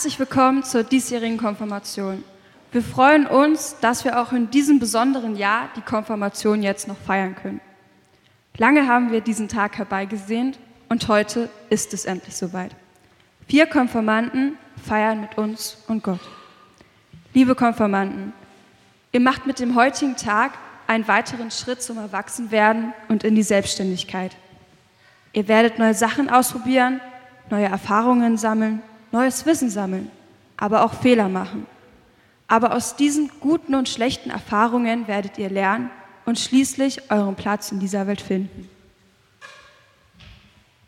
Herzlich willkommen zur diesjährigen Konfirmation. Wir freuen uns, dass wir auch in diesem besonderen Jahr die Konfirmation jetzt noch feiern können. Lange haben wir diesen Tag herbeigesehnt und heute ist es endlich soweit. Vier Konfirmanden feiern mit uns und Gott. Liebe Konfirmanden, ihr macht mit dem heutigen Tag einen weiteren Schritt zum Erwachsenwerden und in die Selbstständigkeit. Ihr werdet neue Sachen ausprobieren, neue Erfahrungen sammeln, neues Wissen sammeln, aber auch Fehler machen. Aber aus diesen guten und schlechten Erfahrungen werdet ihr lernen und schließlich euren Platz in dieser Welt finden.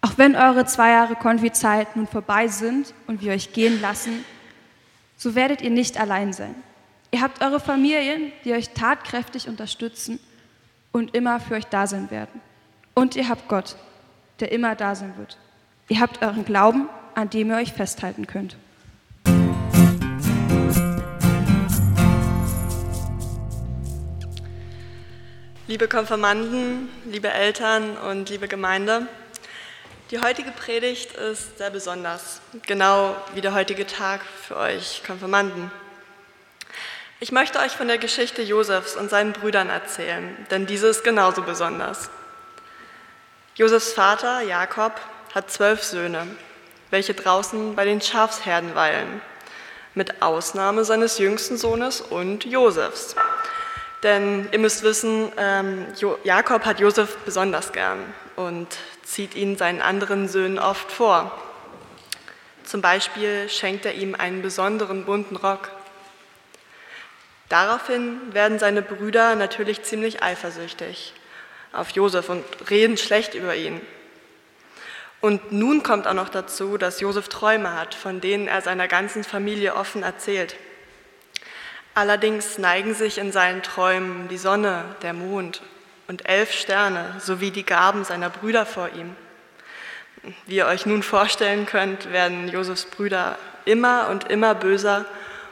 Auch wenn eure zwei Jahre Konfi-Zeit nun vorbei sind und wir euch gehen lassen, so werdet ihr nicht allein sein. Ihr habt eure Familien, die euch tatkräftig unterstützen und immer für euch da sein werden. Und ihr habt Gott, der immer da sein wird. Ihr habt euren Glauben, an dem ihr euch festhalten könnt. Liebe Konfirmanden, liebe Eltern und liebe Gemeinde, die heutige Predigt ist sehr besonders, genau wie der heutige Tag für euch Konfirmanden. Ich möchte euch von der Geschichte Josefs und seinen Brüdern erzählen, denn diese ist genauso besonders. Josefs Vater, Jakob, hat zwölf Söhne, welche draußen bei den Schafsherden weilen, mit Ausnahme seines jüngsten Sohnes und Josefs. Denn ihr müsst wissen, ähm, Jakob hat Josef besonders gern und zieht ihn seinen anderen Söhnen oft vor. Zum Beispiel schenkt er ihm einen besonderen bunten Rock Daraufhin werden seine Brüder natürlich ziemlich eifersüchtig auf Josef und reden schlecht über ihn. Und nun kommt auch noch dazu, dass Josef Träume hat, von denen er seiner ganzen Familie offen erzählt. Allerdings neigen sich in seinen Träumen die Sonne, der Mond und elf Sterne sowie die Gaben seiner Brüder vor ihm. Wie ihr euch nun vorstellen könnt, werden Josefs Brüder immer und immer böser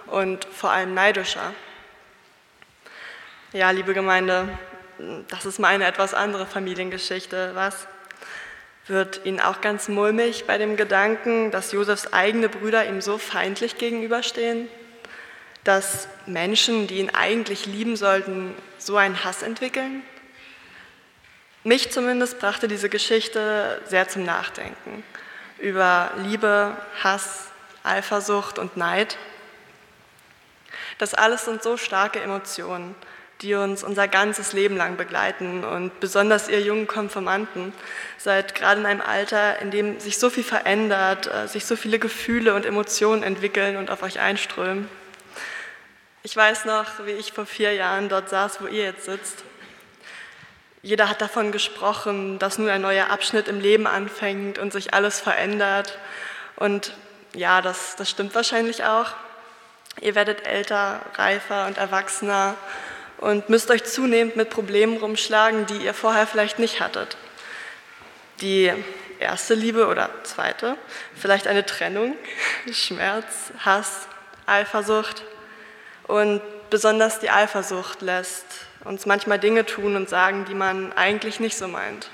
und vor allem neidischer. Ja, liebe Gemeinde, das ist meine etwas andere Familiengeschichte, was? Wird Ihnen auch ganz mulmig bei dem Gedanken, dass Josefs eigene Brüder ihm so feindlich gegenüberstehen? Dass Menschen, die ihn eigentlich lieben sollten, so einen Hass entwickeln? Mich zumindest brachte diese Geschichte sehr zum Nachdenken über Liebe, Hass, Eifersucht und Neid. Das alles sind so starke Emotionen die uns unser ganzes Leben lang begleiten. Und besonders ihr jungen Konfirmanten seid gerade in einem Alter, in dem sich so viel verändert, äh, sich so viele Gefühle und Emotionen entwickeln und auf euch einströmen. Ich weiß noch, wie ich vor vier Jahren dort saß, wo ihr jetzt sitzt. Jeder hat davon gesprochen, dass nun ein neuer Abschnitt im Leben anfängt und sich alles verändert. Und ja, das, das stimmt wahrscheinlich auch. Ihr werdet älter, reifer und erwachsener und müsst euch zunehmend mit Problemen rumschlagen, die ihr vorher vielleicht nicht hattet. Die erste Liebe oder zweite, vielleicht eine Trennung, Schmerz, Hass, Eifersucht. Und besonders die Eifersucht lässt uns manchmal Dinge tun und sagen, die man eigentlich nicht so meint.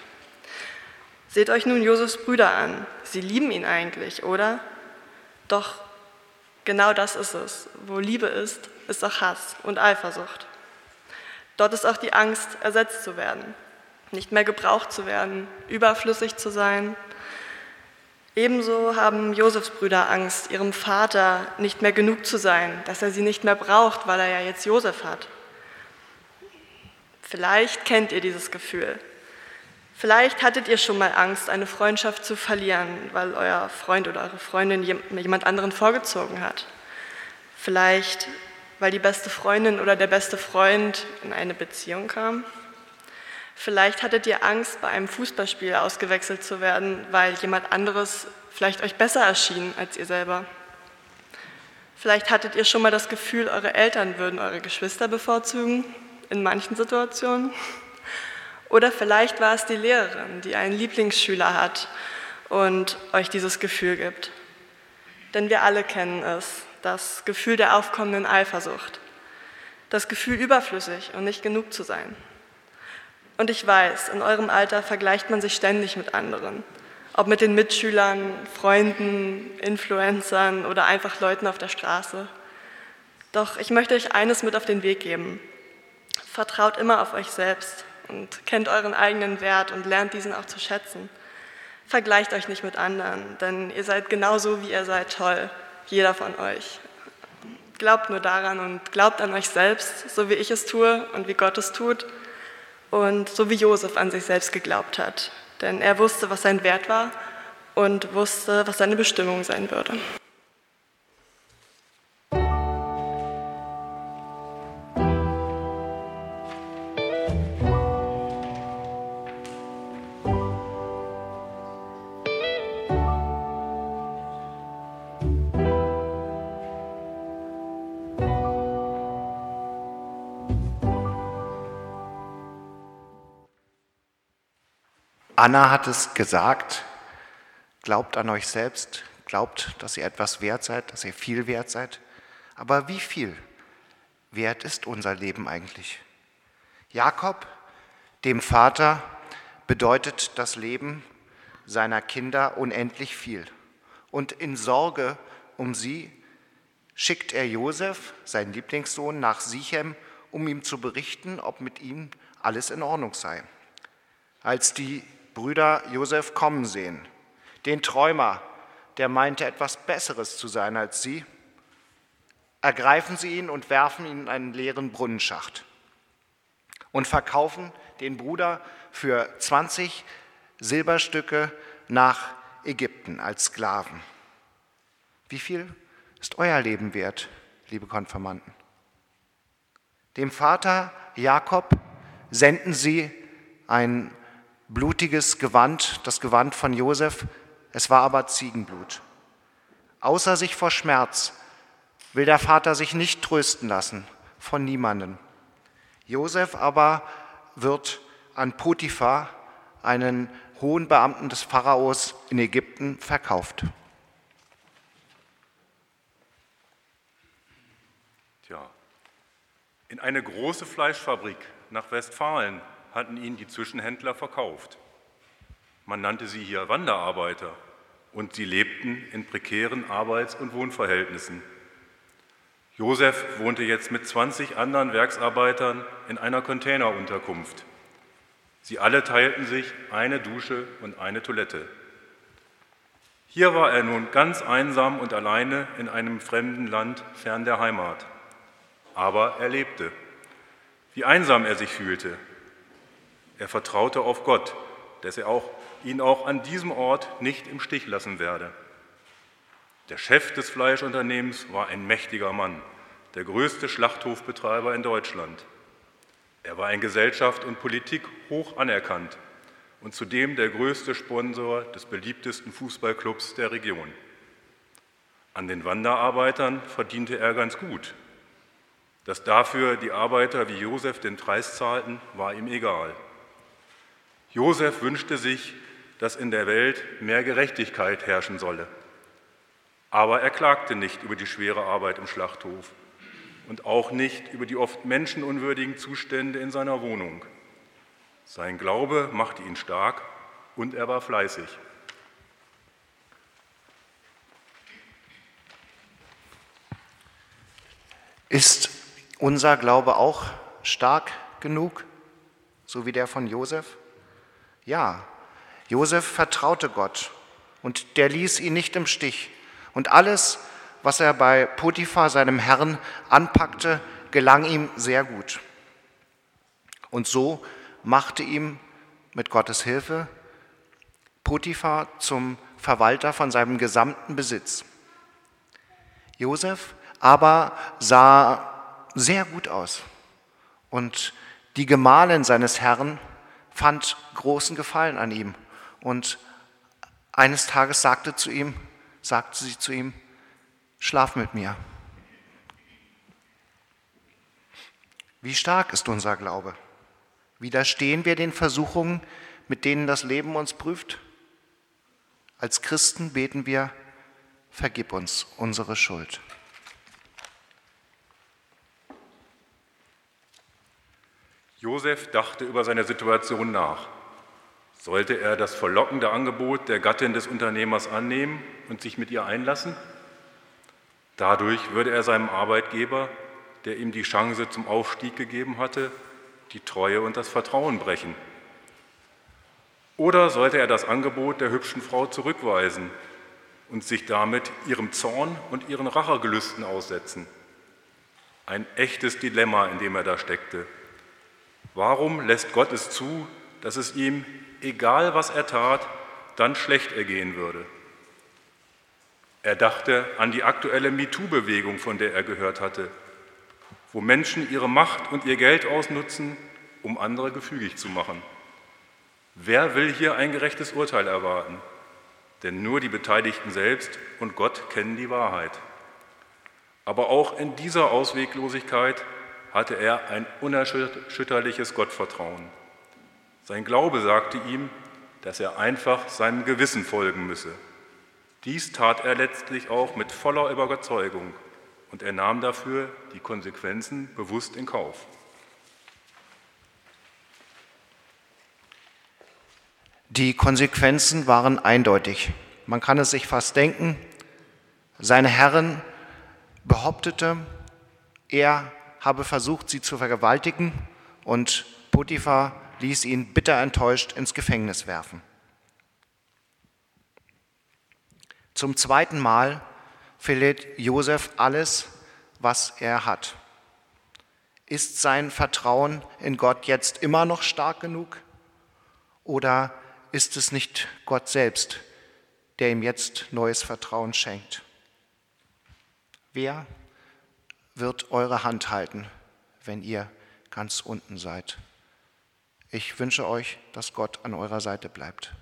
Seht euch nun Josefs Brüder an. Sie lieben ihn eigentlich, oder? Doch genau das ist es. Wo Liebe ist, ist auch Hass und Eifersucht. Dort ist auch die Angst, ersetzt zu werden, nicht mehr gebraucht zu werden, überflüssig zu sein. Ebenso haben Josefs Brüder Angst, ihrem Vater nicht mehr genug zu sein, dass er sie nicht mehr braucht, weil er ja jetzt Josef hat. Vielleicht kennt ihr dieses Gefühl. Vielleicht hattet ihr schon mal Angst, eine Freundschaft zu verlieren, weil euer Freund oder eure Freundin jemand anderen vorgezogen hat. Vielleicht weil die beste Freundin oder der beste Freund in eine Beziehung kam. Vielleicht hattet ihr Angst, bei einem Fußballspiel ausgewechselt zu werden, weil jemand anderes vielleicht euch besser erschien als ihr selber. Vielleicht hattet ihr schon mal das Gefühl, eure Eltern würden eure Geschwister bevorzugen, in manchen Situationen. Oder vielleicht war es die Lehrerin, die einen Lieblingsschüler hat und euch dieses Gefühl gibt. Denn wir alle kennen es das Gefühl der aufkommenden Eifersucht, das Gefühl überflüssig und nicht genug zu sein. Und ich weiß, in eurem Alter vergleicht man sich ständig mit anderen, ob mit den Mitschülern, Freunden, Influencern oder einfach Leuten auf der Straße. Doch ich möchte euch eines mit auf den Weg geben. Vertraut immer auf euch selbst und kennt euren eigenen Wert und lernt diesen auch zu schätzen. Vergleicht euch nicht mit anderen, denn ihr seid genauso, wie ihr seid, toll, jeder von euch. Glaubt nur daran und glaubt an euch selbst, so wie ich es tue und wie Gott es tut und so wie Josef an sich selbst geglaubt hat. Denn er wusste, was sein Wert war und wusste, was seine Bestimmung sein würde. Anna hat es gesagt, glaubt an euch selbst, glaubt, dass ihr etwas wert seid, dass ihr viel wert seid. Aber wie viel wert ist unser Leben eigentlich? Jakob, dem Vater, bedeutet das Leben seiner Kinder unendlich viel. Und in Sorge um sie schickt er Josef, seinen Lieblingssohn, nach Sichem, um ihm zu berichten, ob mit ihm alles in Ordnung sei. Als die Brüder Josef kommen sehen, den Träumer, der meinte etwas Besseres zu sein als sie, ergreifen sie ihn und werfen ihn in einen leeren Brunnenschacht und verkaufen den Bruder für 20 Silberstücke nach Ägypten als Sklaven. Wie viel ist euer Leben wert, liebe Konfirmanden? Dem Vater Jakob senden sie ein blutiges Gewand, das Gewand von Josef, es war aber Ziegenblut. Außer sich vor Schmerz will der Vater sich nicht trösten lassen von niemandem. Josef aber wird an Potiphar, einen hohen Beamten des Pharaos in Ägypten, verkauft. Tja, in eine große Fleischfabrik nach Westfalen hatten ihn die Zwischenhändler verkauft. Man nannte sie hier Wanderarbeiter und sie lebten in prekären Arbeits- und Wohnverhältnissen. Josef wohnte jetzt mit 20 anderen Werksarbeitern in einer Containerunterkunft. Sie alle teilten sich eine Dusche und eine Toilette. Hier war er nun ganz einsam und alleine in einem fremden Land fern der Heimat. Aber er lebte. Wie einsam er sich fühlte, er vertraute auf Gott, dass er auch, ihn auch an diesem Ort nicht im Stich lassen werde. Der Chef des Fleischunternehmens war ein mächtiger Mann, der größte Schlachthofbetreiber in Deutschland. Er war in Gesellschaft und Politik hoch anerkannt und zudem der größte Sponsor des beliebtesten Fußballclubs der Region. An den Wanderarbeitern verdiente er ganz gut. Dass dafür die Arbeiter wie Josef den Preis zahlten, war ihm egal. Josef wünschte sich, dass in der Welt mehr Gerechtigkeit herrschen solle. Aber er klagte nicht über die schwere Arbeit im Schlachthof und auch nicht über die oft menschenunwürdigen Zustände in seiner Wohnung. Sein Glaube machte ihn stark und er war fleißig. Ist unser Glaube auch stark genug, so wie der von Josef? Ja, Josef vertraute Gott und der ließ ihn nicht im Stich. Und alles, was er bei Potiphar, seinem Herrn, anpackte, gelang ihm sehr gut. Und so machte ihm mit Gottes Hilfe Potiphar zum Verwalter von seinem gesamten Besitz. Josef aber sah sehr gut aus und die Gemahlin seines Herrn fand großen Gefallen an ihm. Und eines Tages sagte, zu ihm, sagte sie zu ihm, schlaf mit mir. Wie stark ist unser Glaube? Widerstehen wir den Versuchungen, mit denen das Leben uns prüft? Als Christen beten wir, vergib uns unsere Schuld. Josef dachte über seine Situation nach. Sollte er das verlockende Angebot der Gattin des Unternehmers annehmen und sich mit ihr einlassen? Dadurch würde er seinem Arbeitgeber, der ihm die Chance zum Aufstieg gegeben hatte, die Treue und das Vertrauen brechen. Oder sollte er das Angebot der hübschen Frau zurückweisen und sich damit ihrem Zorn und ihren Rachegelüsten aussetzen? Ein echtes Dilemma, in dem er da steckte. Warum lässt Gott es zu, dass es ihm, egal was er tat, dann schlecht ergehen würde? Er dachte an die aktuelle MeToo-Bewegung, von der er gehört hatte, wo Menschen ihre Macht und ihr Geld ausnutzen, um andere gefügig zu machen. Wer will hier ein gerechtes Urteil erwarten? Denn nur die Beteiligten selbst und Gott kennen die Wahrheit. Aber auch in dieser Ausweglosigkeit hatte er ein unerschütterliches Gottvertrauen. Sein Glaube sagte ihm, dass er einfach seinem Gewissen folgen müsse. Dies tat er letztlich auch mit voller Überzeugung und er nahm dafür die Konsequenzen bewusst in Kauf. Die Konsequenzen waren eindeutig. Man kann es sich fast denken. Seine Herrin behauptete, er habe versucht, sie zu vergewaltigen und Potiphar ließ ihn bitter enttäuscht ins Gefängnis werfen. Zum zweiten Mal verliert Josef alles, was er hat. Ist sein Vertrauen in Gott jetzt immer noch stark genug? Oder ist es nicht Gott selbst, der ihm jetzt neues Vertrauen schenkt? Wer wird eure Hand halten, wenn ihr ganz unten seid? Ich wünsche euch, dass Gott an eurer Seite bleibt,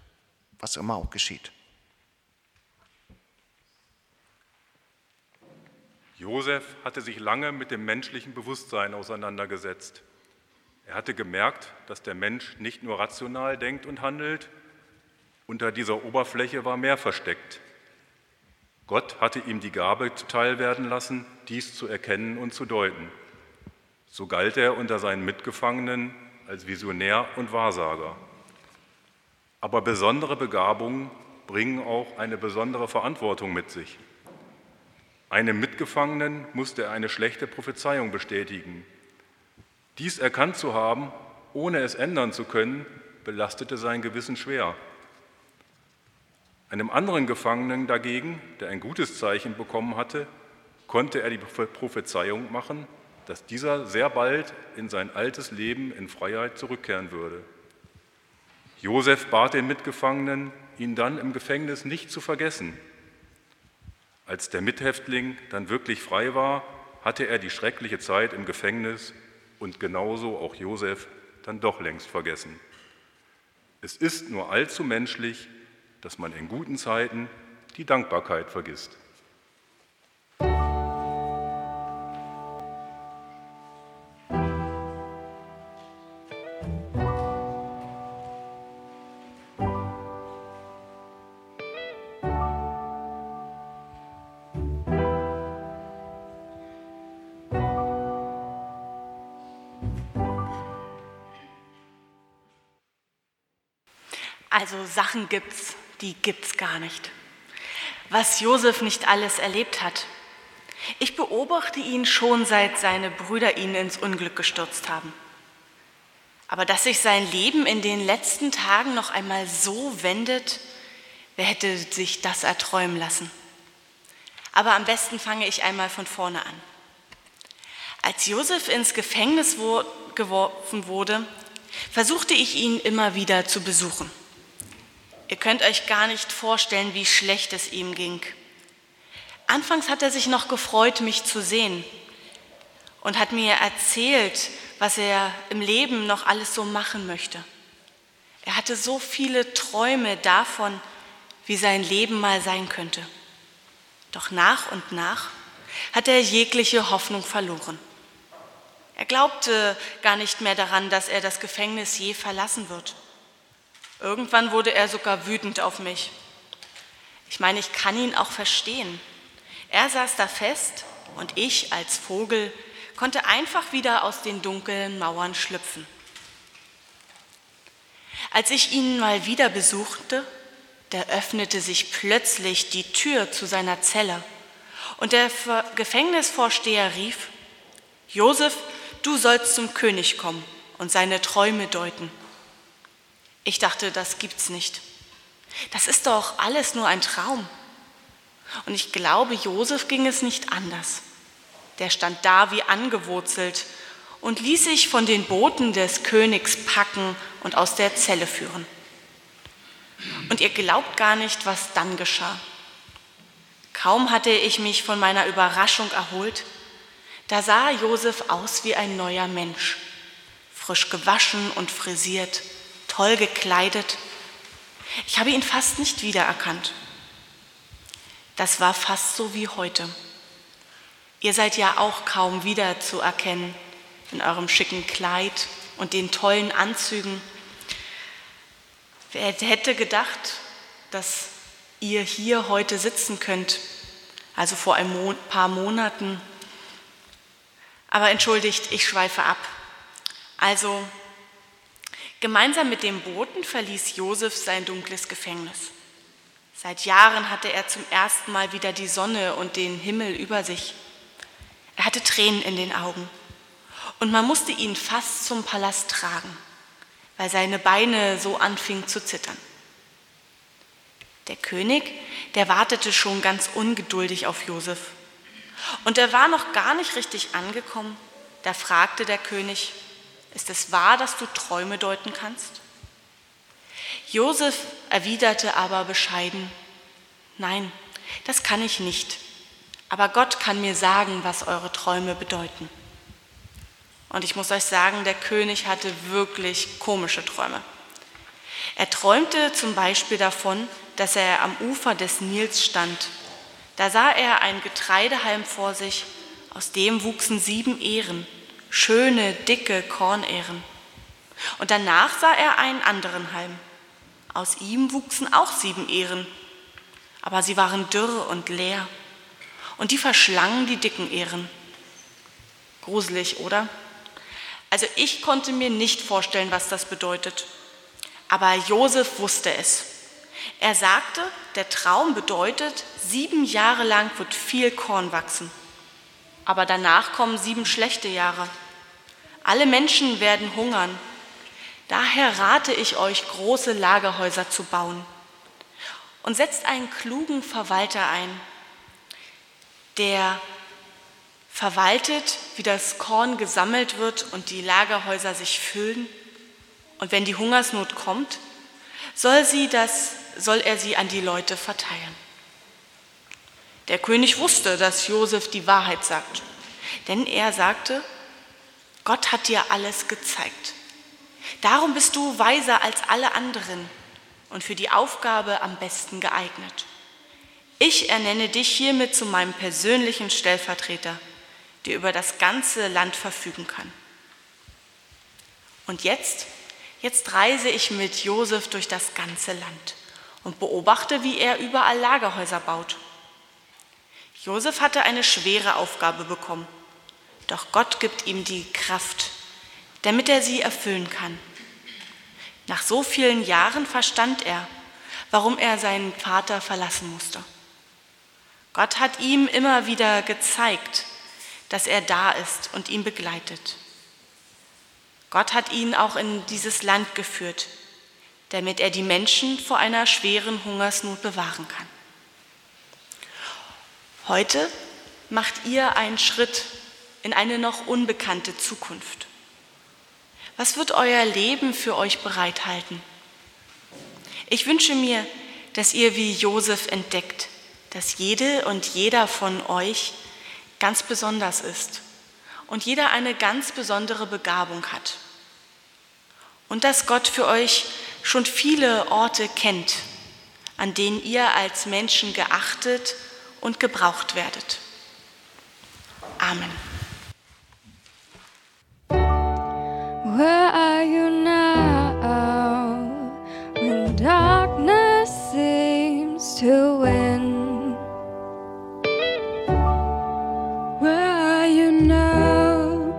was immer auch geschieht. Josef hatte sich lange mit dem menschlichen Bewusstsein auseinandergesetzt. Er hatte gemerkt, dass der Mensch nicht nur rational denkt und handelt, unter dieser Oberfläche war mehr versteckt. Gott hatte ihm die Gabe zuteil werden lassen, dies zu erkennen und zu deuten. So galt er unter seinen Mitgefangenen als Visionär und Wahrsager. Aber besondere Begabungen bringen auch eine besondere Verantwortung mit sich. Einem Mitgefangenen musste er eine schlechte Prophezeiung bestätigen. Dies erkannt zu haben, ohne es ändern zu können, belastete sein Gewissen schwer. Einem anderen Gefangenen dagegen, der ein gutes Zeichen bekommen hatte, konnte er die Prophezeiung machen, dass dieser sehr bald in sein altes Leben in Freiheit zurückkehren würde. Josef bat den Mitgefangenen, ihn dann im Gefängnis nicht zu vergessen. Als der Mithäftling dann wirklich frei war, hatte er die schreckliche Zeit im Gefängnis und genauso auch Josef dann doch längst vergessen. Es ist nur allzu menschlich, dass man in guten Zeiten die Dankbarkeit vergisst. Also Sachen gibt's, die gibt's gar nicht. Was Josef nicht alles erlebt hat. Ich beobachte ihn schon seit seine Brüder ihn ins Unglück gestürzt haben. Aber dass sich sein Leben in den letzten Tagen noch einmal so wendet, wer hätte sich das erträumen lassen? Aber am besten fange ich einmal von vorne an. Als Josef ins Gefängnis geworfen wurde, versuchte ich ihn immer wieder zu besuchen. Ihr könnt euch gar nicht vorstellen, wie schlecht es ihm ging. Anfangs hat er sich noch gefreut, mich zu sehen und hat mir erzählt, was er im Leben noch alles so machen möchte. Er hatte so viele Träume davon, wie sein Leben mal sein könnte. Doch nach und nach hat er jegliche Hoffnung verloren. Er glaubte gar nicht mehr daran, dass er das Gefängnis je verlassen wird. Irgendwann wurde er sogar wütend auf mich. Ich meine, ich kann ihn auch verstehen. Er saß da fest und ich als Vogel konnte einfach wieder aus den dunklen Mauern schlüpfen. Als ich ihn mal wieder besuchte, da öffnete sich plötzlich die Tür zu seiner Zelle und der Gefängnisvorsteher rief, Josef, du sollst zum König kommen und seine Träume deuten. Ich dachte, das gibt's nicht. Das ist doch alles nur ein Traum. Und ich glaube, Josef ging es nicht anders. Der stand da wie angewurzelt und ließ sich von den Boten des Königs packen und aus der Zelle führen. Und ihr glaubt gar nicht, was dann geschah. Kaum hatte ich mich von meiner Überraschung erholt, da sah Josef aus wie ein neuer Mensch, frisch gewaschen und frisiert, toll gekleidet. Ich habe ihn fast nicht wiedererkannt. Das war fast so wie heute. Ihr seid ja auch kaum wiederzuerkennen in eurem schicken Kleid und den tollen Anzügen. Wer hätte gedacht, dass ihr hier heute sitzen könnt, also vor ein paar Monaten. Aber entschuldigt, ich schweife ab. Also, gemeinsam mit dem Boten verließ Josef sein dunkles Gefängnis. Seit Jahren hatte er zum ersten Mal wieder die Sonne und den Himmel über sich. Er hatte Tränen in den Augen und man musste ihn fast zum Palast tragen, weil seine Beine so anfingen zu zittern. Der König, der wartete schon ganz ungeduldig auf Josef. Und er war noch gar nicht richtig angekommen. Da fragte der König, ist es wahr, dass du Träume deuten kannst? Josef erwiderte aber bescheiden, nein, das kann ich nicht, aber Gott kann mir sagen, was eure Träume bedeuten. Und ich muss euch sagen, der König hatte wirklich komische Träume. Er träumte zum Beispiel davon, dass er am Ufer des Nils stand. Da sah er ein Getreidehalm vor sich, aus dem wuchsen sieben Ähren, schöne, dicke Kornähren. Und danach sah er einen anderen Halm. Aus ihm wuchsen auch sieben Ähren, aber sie waren dürr und leer. Und die verschlangen die dicken Ähren. Gruselig, oder? Also ich konnte mir nicht vorstellen, was das bedeutet. Aber Josef wusste es. Er sagte, der Traum bedeutet, sieben Jahre lang wird viel Korn wachsen. Aber danach kommen sieben schlechte Jahre. Alle Menschen werden hungern. Daher rate ich euch, große Lagerhäuser zu bauen. Und setzt einen klugen Verwalter ein, der verwaltet, wie das Korn gesammelt wird und die Lagerhäuser sich füllen. Und wenn die Hungersnot kommt, soll, sie das, soll er sie an die Leute verteilen. Der König wusste, dass Josef die Wahrheit sagt, denn er sagte, Gott hat dir alles gezeigt. Darum bist du weiser als alle anderen und für die Aufgabe am besten geeignet. Ich ernenne dich hiermit zu meinem persönlichen Stellvertreter, der über das ganze Land verfügen kann. Und jetzt Jetzt reise ich mit Josef durch das ganze Land und beobachte, wie er überall Lagerhäuser baut. Josef hatte eine schwere Aufgabe bekommen, doch Gott gibt ihm die Kraft, damit er sie erfüllen kann. Nach so vielen Jahren verstand er, warum er seinen Vater verlassen musste. Gott hat ihm immer wieder gezeigt, dass er da ist und ihn begleitet. Gott hat ihn auch in dieses Land geführt, damit er die Menschen vor einer schweren Hungersnot bewahren kann. Heute macht ihr einen Schritt in eine noch unbekannte Zukunft. Was wird euer Leben für euch bereithalten? Ich wünsche mir, dass ihr wie Josef entdeckt, dass jede und jeder von euch ganz besonders ist und jeder eine ganz besondere Begabung hat und dass Gott für euch schon viele Orte kennt, an denen ihr als Menschen geachtet und gebraucht werdet. Amen. Where are you now when darkness seems to win? Where are you now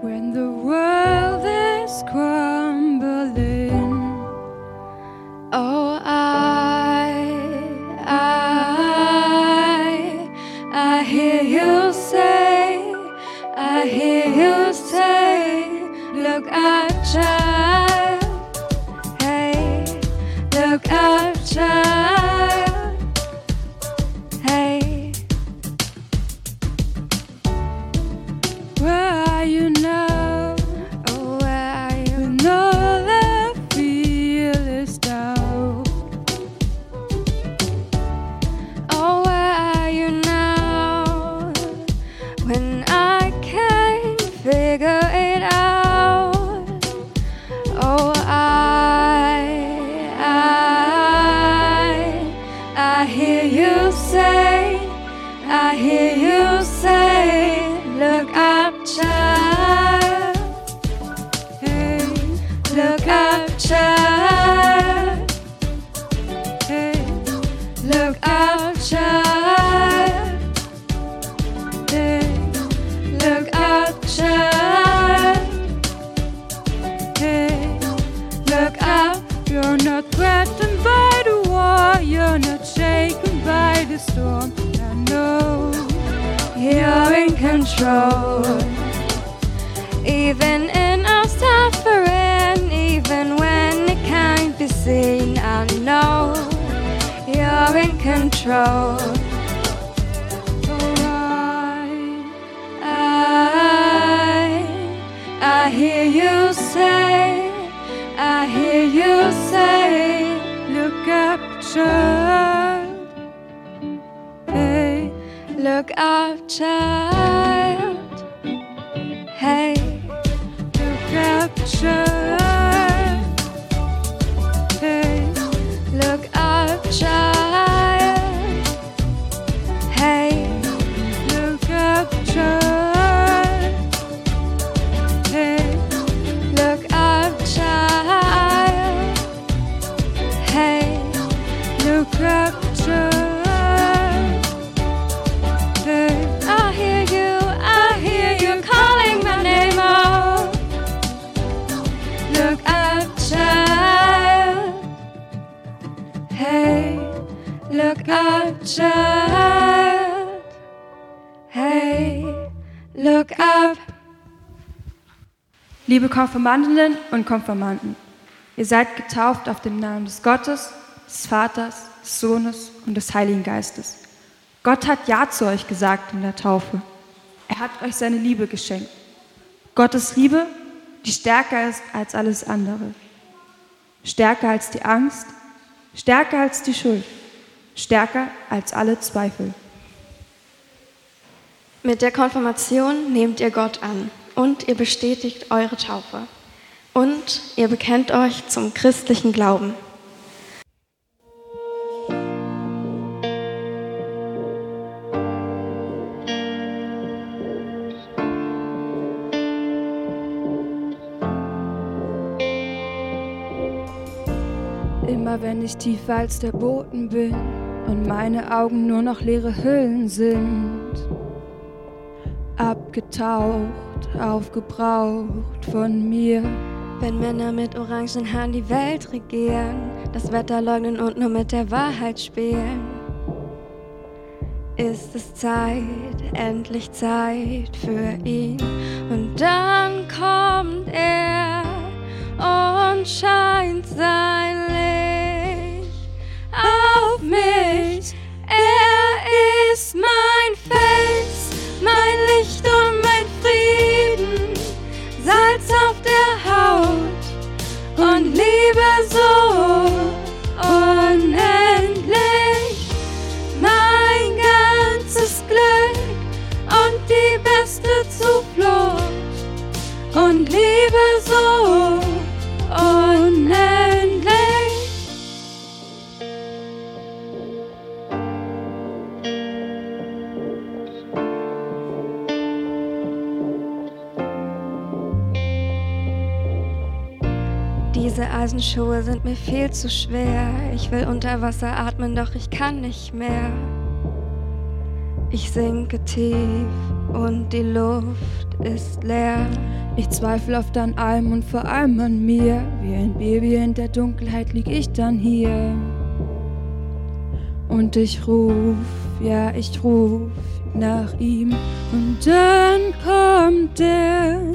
when the world is crying? Hear you say, look up, child. Even in our suffering, even when it can't be seen, I know you're in control. I, I hear you say, I hear you say, look up, child. Look up, child. Hey, up. Liebe Konfirmandinnen und Konfirmanden, ihr seid getauft auf den Namen des Gottes, des Vaters, des Sohnes und des Heiligen Geistes. Gott hat Ja zu euch gesagt in der Taufe. Er hat euch seine Liebe geschenkt. Gottes Liebe, die stärker ist als alles andere. Stärker als die Angst, stärker als die Schuld, stärker als alle Zweifel. Mit der Konfirmation nehmt ihr Gott an und ihr bestätigt eure Taufe. Und ihr bekennt euch zum christlichen Glauben. Immer wenn ich tiefer als der Boden bin und meine Augen nur noch leere Hüllen sind, abgetaucht, aufgebraucht von mir. Wenn Männer mit orangen Haaren die Welt regieren, das Wetter leugnen und nur mit der Wahrheit spielen, ist es Zeit, endlich Zeit für ihn. Und dann kommt er und scheint sein Licht auf mich. Er ist mein und Diese Eisenschuhe sind mir viel zu schwer. Ich will unter Wasser atmen, doch ich kann nicht mehr. Ich sinke tief und die Luft ist leer. Ich zweifle oft an allem und vor allem an mir. Wie ein Baby in der Dunkelheit lieg ich dann hier. Und ich ruf, ja, ich ruf nach ihm. Und dann kommt er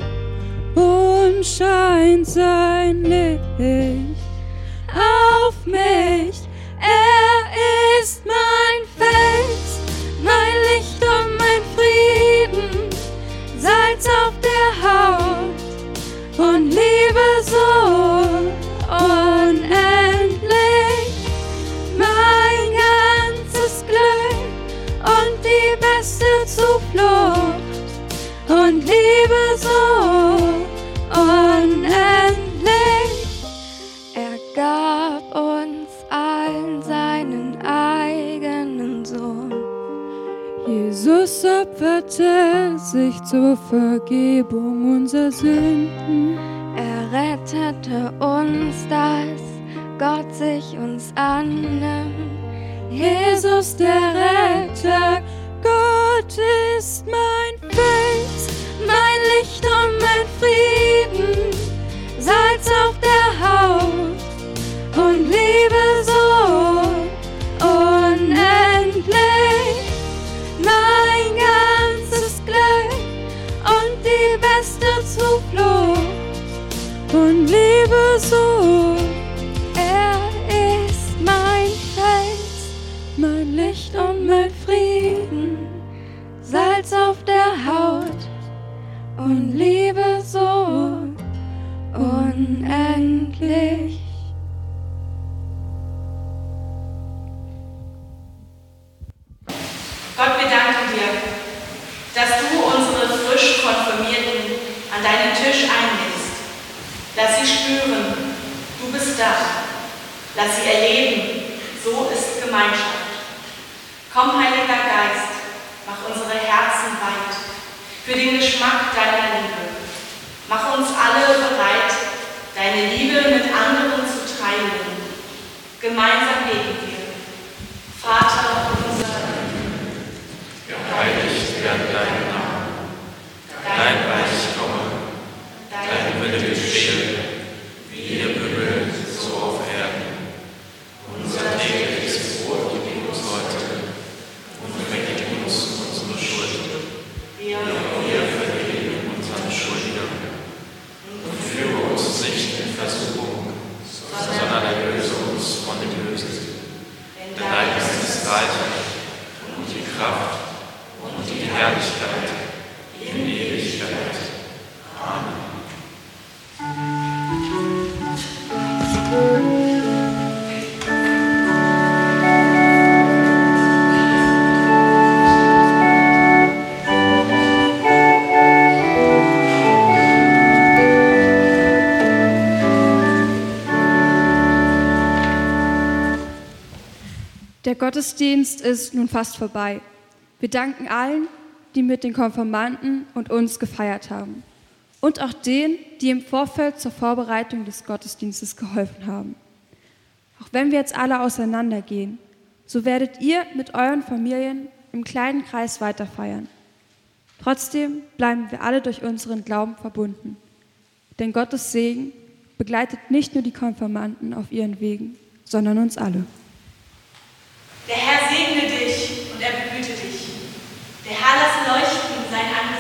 scheint sein Licht auf mich. Vergebung unserer Sünden. Er rettete uns, dass Gott sich uns annimmt. Jesus der Retter, Gott ist mein Fels, mein Licht und mein Frieden, Salz auf der Haut und Liebe so die beste Zuflucht und Liebe so. Er ist mein Fels, mein Licht und mein Frieden, Salz auf der Haut und Liebe Lass sie spüren, du bist da. Lass sie erleben, so ist Gemeinschaft. Komm, Heiliger Geist, mach unsere Herzen weit für den Geschmack deiner Liebe. Mach uns alle bereit, deine Liebe mit anderen zu teilen. Gemeinsam beten wir. Vater Der Gottesdienst ist nun fast vorbei. Wir danken allen, die mit den Konfirmanden und uns gefeiert haben. Und auch denen, die im Vorfeld zur Vorbereitung des Gottesdienstes geholfen haben. Auch wenn wir jetzt alle auseinandergehen, so werdet ihr mit euren Familien im kleinen Kreis weiter feiern. Trotzdem bleiben wir alle durch unseren Glauben verbunden. Denn Gottes Segen begleitet nicht nur die Konfirmanden auf ihren Wegen, sondern uns alle. Der Herr segne dich und er behüte dich. Der Herr lasse leuchten sein Angesicht.